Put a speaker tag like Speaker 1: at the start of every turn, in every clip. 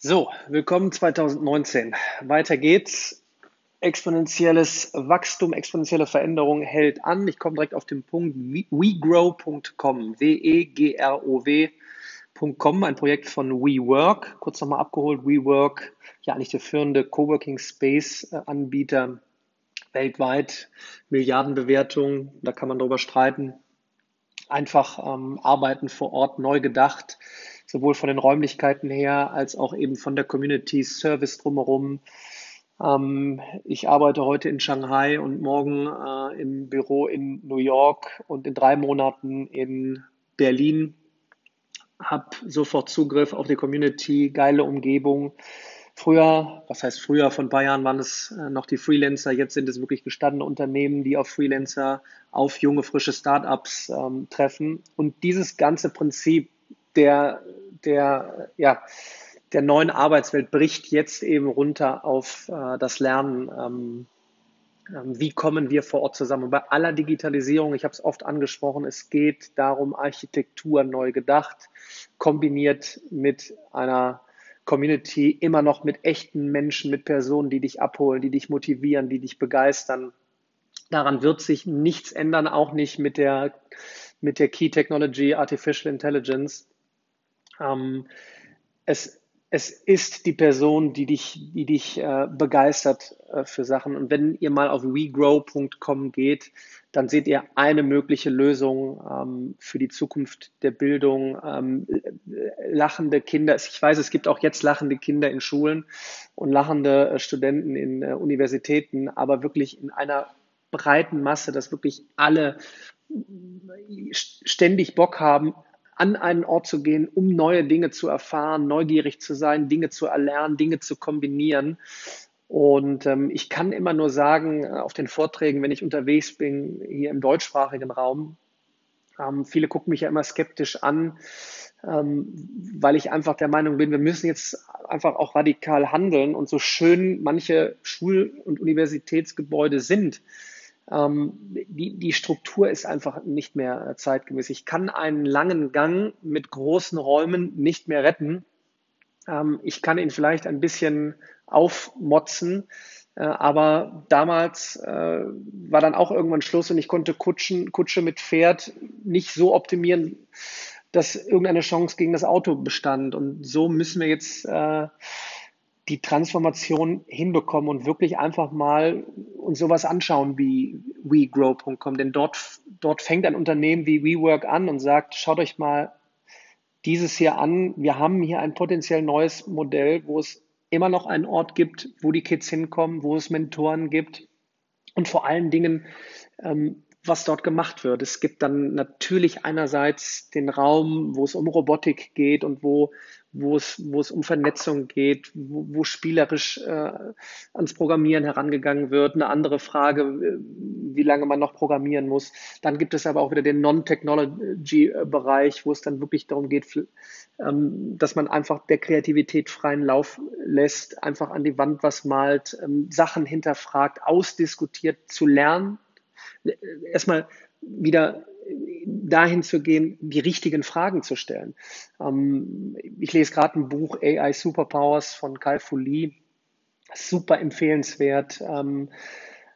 Speaker 1: So, willkommen 2019. Weiter geht's. Exponentielles Wachstum, exponentielle Veränderung hält an. Ich komme direkt auf den Punkt wegrow.com, W-E-G-R-O-W.com, ein Projekt von WeWork. Kurz nochmal abgeholt, WeWork, ja eigentlich der führende Coworking Space Anbieter weltweit, Milliardenbewertung, da kann man drüber streiten. Einfach ähm, arbeiten vor Ort, neu gedacht sowohl von den Räumlichkeiten her als auch eben von der Community Service drumherum. Ähm, ich arbeite heute in Shanghai und morgen äh, im Büro in New York und in drei Monaten in Berlin. Hab sofort Zugriff auf die Community, geile Umgebung. Früher, was heißt früher, von Bayern waren es äh, noch die Freelancer, jetzt sind es wirklich gestandene Unternehmen, die auf Freelancer, auf junge, frische Startups ähm, treffen. Und dieses ganze Prinzip der, der, ja, der neuen Arbeitswelt bricht jetzt eben runter auf äh, das Lernen. Ähm, ähm, wie kommen wir vor Ort zusammen? Und bei aller Digitalisierung, ich habe es oft angesprochen, es geht darum, Architektur neu gedacht, kombiniert mit einer Community, immer noch mit echten Menschen, mit Personen, die dich abholen, die dich motivieren, die dich begeistern. Daran wird sich nichts ändern, auch nicht mit der, mit der Key Technology Artificial Intelligence. Ähm, es, es ist die Person, die dich, die dich äh, begeistert äh, für Sachen. Und wenn ihr mal auf wegrow.com geht, dann seht ihr eine mögliche Lösung ähm, für die Zukunft der Bildung. Ähm, lachende Kinder. Ich weiß, es gibt auch jetzt lachende Kinder in Schulen und lachende äh, Studenten in äh, Universitäten, aber wirklich in einer breiten Masse, dass wirklich alle ständig Bock haben, an einen Ort zu gehen, um neue Dinge zu erfahren, neugierig zu sein, Dinge zu erlernen, Dinge zu kombinieren. Und ähm, ich kann immer nur sagen, äh, auf den Vorträgen, wenn ich unterwegs bin, hier im deutschsprachigen Raum, ähm, viele gucken mich ja immer skeptisch an, ähm, weil ich einfach der Meinung bin, wir müssen jetzt einfach auch radikal handeln. Und so schön manche Schul- und Universitätsgebäude sind, die, die Struktur ist einfach nicht mehr zeitgemäß. Ich kann einen langen Gang mit großen Räumen nicht mehr retten. Ähm, ich kann ihn vielleicht ein bisschen aufmotzen, äh, aber damals äh, war dann auch irgendwann Schluss und ich konnte Kutschen, Kutsche mit Pferd nicht so optimieren, dass irgendeine Chance gegen das Auto bestand. Und so müssen wir jetzt äh, die Transformation hinbekommen und wirklich einfach mal uns sowas anschauen wie WeGrow.com. Denn dort, dort fängt ein Unternehmen wie WeWork an und sagt, schaut euch mal dieses hier an. Wir haben hier ein potenziell neues Modell, wo es immer noch einen Ort gibt, wo die Kids hinkommen, wo es Mentoren gibt und vor allen Dingen ähm, was dort gemacht wird. Es gibt dann natürlich einerseits den Raum, wo es um Robotik geht und wo, wo, es, wo es um Vernetzung geht, wo, wo spielerisch äh, ans Programmieren herangegangen wird. Eine andere Frage, äh, wie lange man noch programmieren muss. Dann gibt es aber auch wieder den Non-Technology-Bereich, wo es dann wirklich darum geht, ähm, dass man einfach der Kreativität freien Lauf lässt, einfach an die Wand was malt, ähm, Sachen hinterfragt, ausdiskutiert, zu lernen erstmal wieder dahin zu gehen, die richtigen Fragen zu stellen. Ähm, ich lese gerade ein Buch AI Superpowers von Kai Fu Lee, super empfehlenswert. Ähm,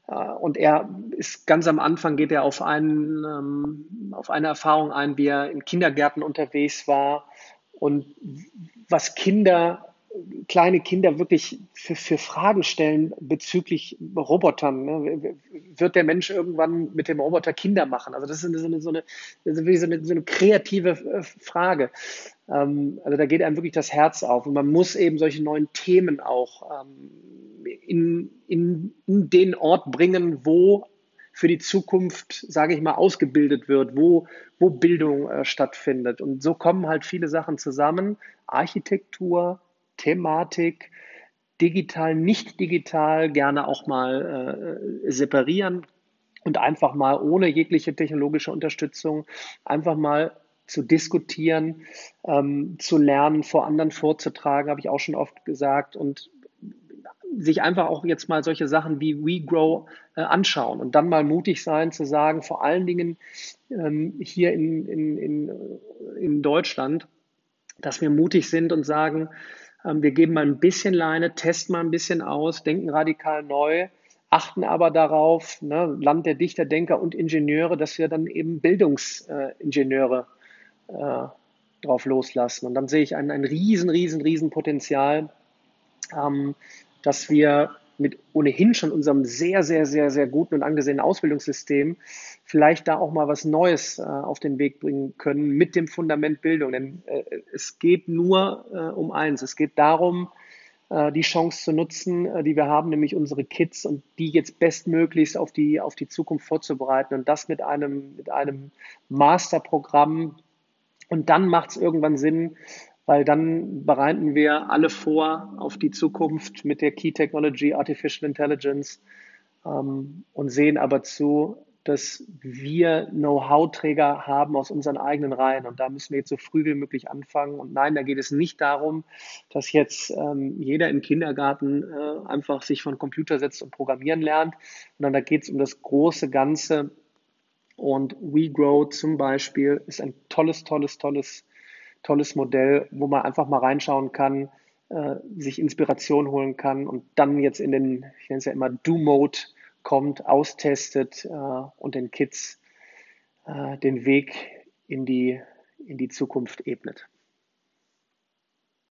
Speaker 1: äh, und er ist ganz am Anfang, geht er auf, einen, ähm, auf eine Erfahrung ein, wie er in Kindergärten unterwegs war und was Kinder kleine Kinder wirklich für, für Fragen stellen bezüglich Robotern. Ne? Wird der Mensch irgendwann mit dem Roboter Kinder machen? Also das ist so eine, so eine, so eine, so eine kreative äh, Frage. Ähm, also da geht einem wirklich das Herz auf. Und man muss eben solche neuen Themen auch ähm, in, in, in den Ort bringen, wo für die Zukunft, sage ich mal, ausgebildet wird, wo, wo Bildung äh, stattfindet. Und so kommen halt viele Sachen zusammen. Architektur, Thematik, digital, nicht digital, gerne auch mal äh, separieren und einfach mal ohne jegliche technologische Unterstützung einfach mal zu diskutieren, ähm, zu lernen, vor anderen vorzutragen, habe ich auch schon oft gesagt und sich einfach auch jetzt mal solche Sachen wie WeGrow äh, anschauen und dann mal mutig sein zu sagen, vor allen Dingen ähm, hier in, in, in, in Deutschland, dass wir mutig sind und sagen, wir geben mal ein bisschen Leine, testen mal ein bisschen aus, denken radikal neu, achten aber darauf, ne, Land der Dichter, Denker und Ingenieure, dass wir dann eben Bildungsingenieure äh, drauf loslassen. Und dann sehe ich ein, ein riesen, riesen, riesen Potenzial, ähm, dass wir mit ohnehin schon unserem sehr, sehr, sehr, sehr guten und angesehenen Ausbildungssystem vielleicht da auch mal was Neues äh, auf den Weg bringen können mit dem Fundament Bildung. Denn äh, es geht nur äh, um eins. Es geht darum, äh, die Chance zu nutzen, äh, die wir haben, nämlich unsere Kids und die jetzt bestmöglichst auf die, auf die Zukunft vorzubereiten und das mit einem, mit einem Masterprogramm. Und dann macht es irgendwann Sinn, weil dann bereiten wir alle vor auf die Zukunft mit der Key Technology Artificial Intelligence ähm, und sehen aber zu, dass wir Know-how-Träger haben aus unseren eigenen Reihen. Und da müssen wir jetzt so früh wie möglich anfangen. Und nein, da geht es nicht darum, dass jetzt ähm, jeder im Kindergarten äh, einfach sich von Computer setzt und programmieren lernt, sondern da geht es um das große Ganze. Und WeGrow zum Beispiel ist ein tolles, tolles, tolles, tolles Modell, wo man einfach mal reinschauen kann, äh, sich Inspiration holen kann und dann jetzt in den, ich nenne es ja immer Do-Mode kommt, austestet äh, und den Kids äh, den Weg in die, in die Zukunft ebnet.